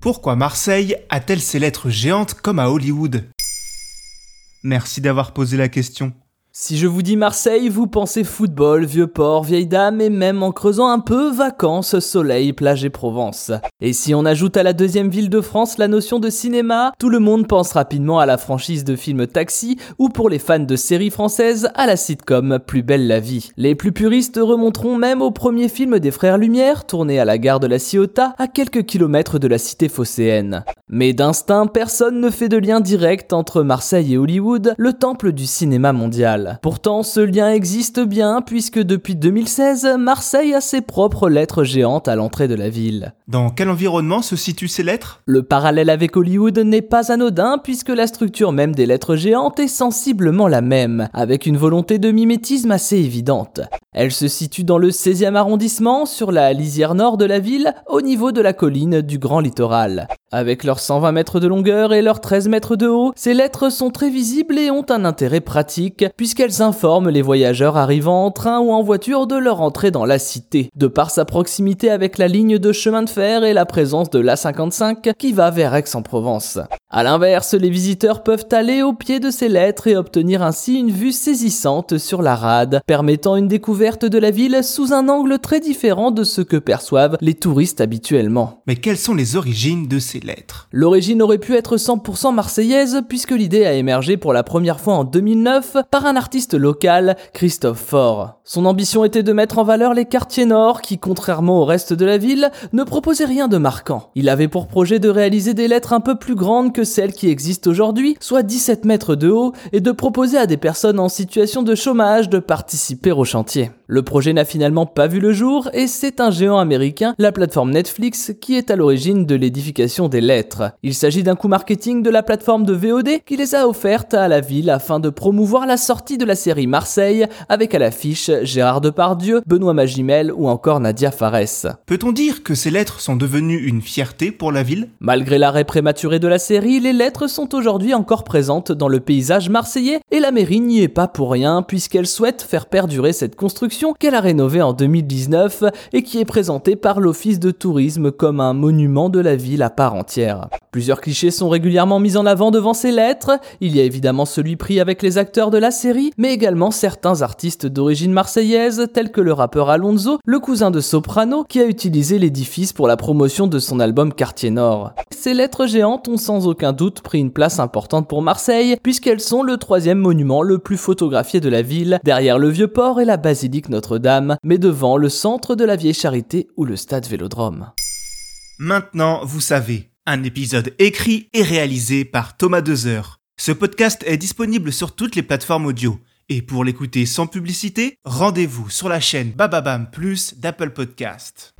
Pourquoi Marseille a-t-elle ses lettres géantes comme à Hollywood? Merci d'avoir posé la question. Si je vous dis Marseille, vous pensez football, vieux port, vieille dame et même en creusant un peu, vacances, soleil, plage et Provence. Et si on ajoute à la deuxième ville de France la notion de cinéma, tout le monde pense rapidement à la franchise de film Taxi ou pour les fans de séries françaises, à la sitcom Plus belle la vie. Les plus puristes remonteront même au premier film des Frères Lumière, tourné à la gare de la Ciotat, à quelques kilomètres de la cité phocéenne. Mais d'instinct, personne ne fait de lien direct entre Marseille et Hollywood, le temple du cinéma mondial. Pourtant, ce lien existe bien puisque depuis 2016, Marseille a ses propres lettres géantes à l'entrée de la ville. Dans quel environnement se situent ces lettres? Le parallèle avec Hollywood n'est pas anodin puisque la structure même des lettres géantes est sensiblement la même, avec une volonté de mimétisme assez évidente. Elle se situe dans le 16e arrondissement, sur la lisière nord de la ville, au niveau de la colline du Grand Littoral. Avec leurs 120 mètres de longueur et leurs 13 mètres de haut, ces lettres sont très visibles et ont un intérêt pratique, puisqu'elles informent les voyageurs arrivant en train ou en voiture de leur entrée dans la cité, de par sa proximité avec la ligne de chemin de fer et la présence de l'A55 qui va vers Aix-en-Provence. A l'inverse, les visiteurs peuvent aller au pied de ces lettres et obtenir ainsi une vue saisissante sur la rade, permettant une découverte de la ville sous un angle très différent de ce que perçoivent les touristes habituellement. Mais quelles sont les origines de ces L'origine aurait pu être 100% marseillaise puisque l'idée a émergé pour la première fois en 2009 par un artiste local, Christophe Faure. Son ambition était de mettre en valeur les quartiers nord qui, contrairement au reste de la ville, ne proposaient rien de marquant. Il avait pour projet de réaliser des lettres un peu plus grandes que celles qui existent aujourd'hui, soit 17 mètres de haut, et de proposer à des personnes en situation de chômage de participer au chantier. Le projet n'a finalement pas vu le jour et c'est un géant américain, la plateforme Netflix, qui est à l'origine de l'édification des lettres. Il s'agit d'un coup marketing de la plateforme de VOD qui les a offertes à la ville afin de promouvoir la sortie de la série Marseille avec à l'affiche Gérard Depardieu, Benoît Magimel ou encore Nadia Fares. Peut-on dire que ces lettres sont devenues une fierté pour la ville? Malgré l'arrêt prématuré de la série, les lettres sont aujourd'hui encore présentes dans le paysage marseillais et la mairie n'y est pas pour rien puisqu'elle souhaite faire perdurer cette construction qu'elle a rénové en 2019 et qui est présentée par l'Office de tourisme comme un monument de la ville à part entière. Plusieurs clichés sont régulièrement mis en avant devant ces lettres. Il y a évidemment celui pris avec les acteurs de la série, mais également certains artistes d'origine marseillaise, tels que le rappeur Alonso, le cousin de Soprano, qui a utilisé l'édifice pour la promotion de son album Quartier Nord. Ces lettres géantes ont sans aucun doute pris une place importante pour Marseille, puisqu'elles sont le troisième monument le plus photographié de la ville, derrière le vieux port et la basilique notre-Dame, mais devant le centre de la Vieille Charité ou le stade Vélodrome. Maintenant, vous savez, un épisode écrit et réalisé par Thomas Dezer. Ce podcast est disponible sur toutes les plateformes audio. Et pour l'écouter sans publicité, rendez-vous sur la chaîne Bababam Plus d'Apple Podcast.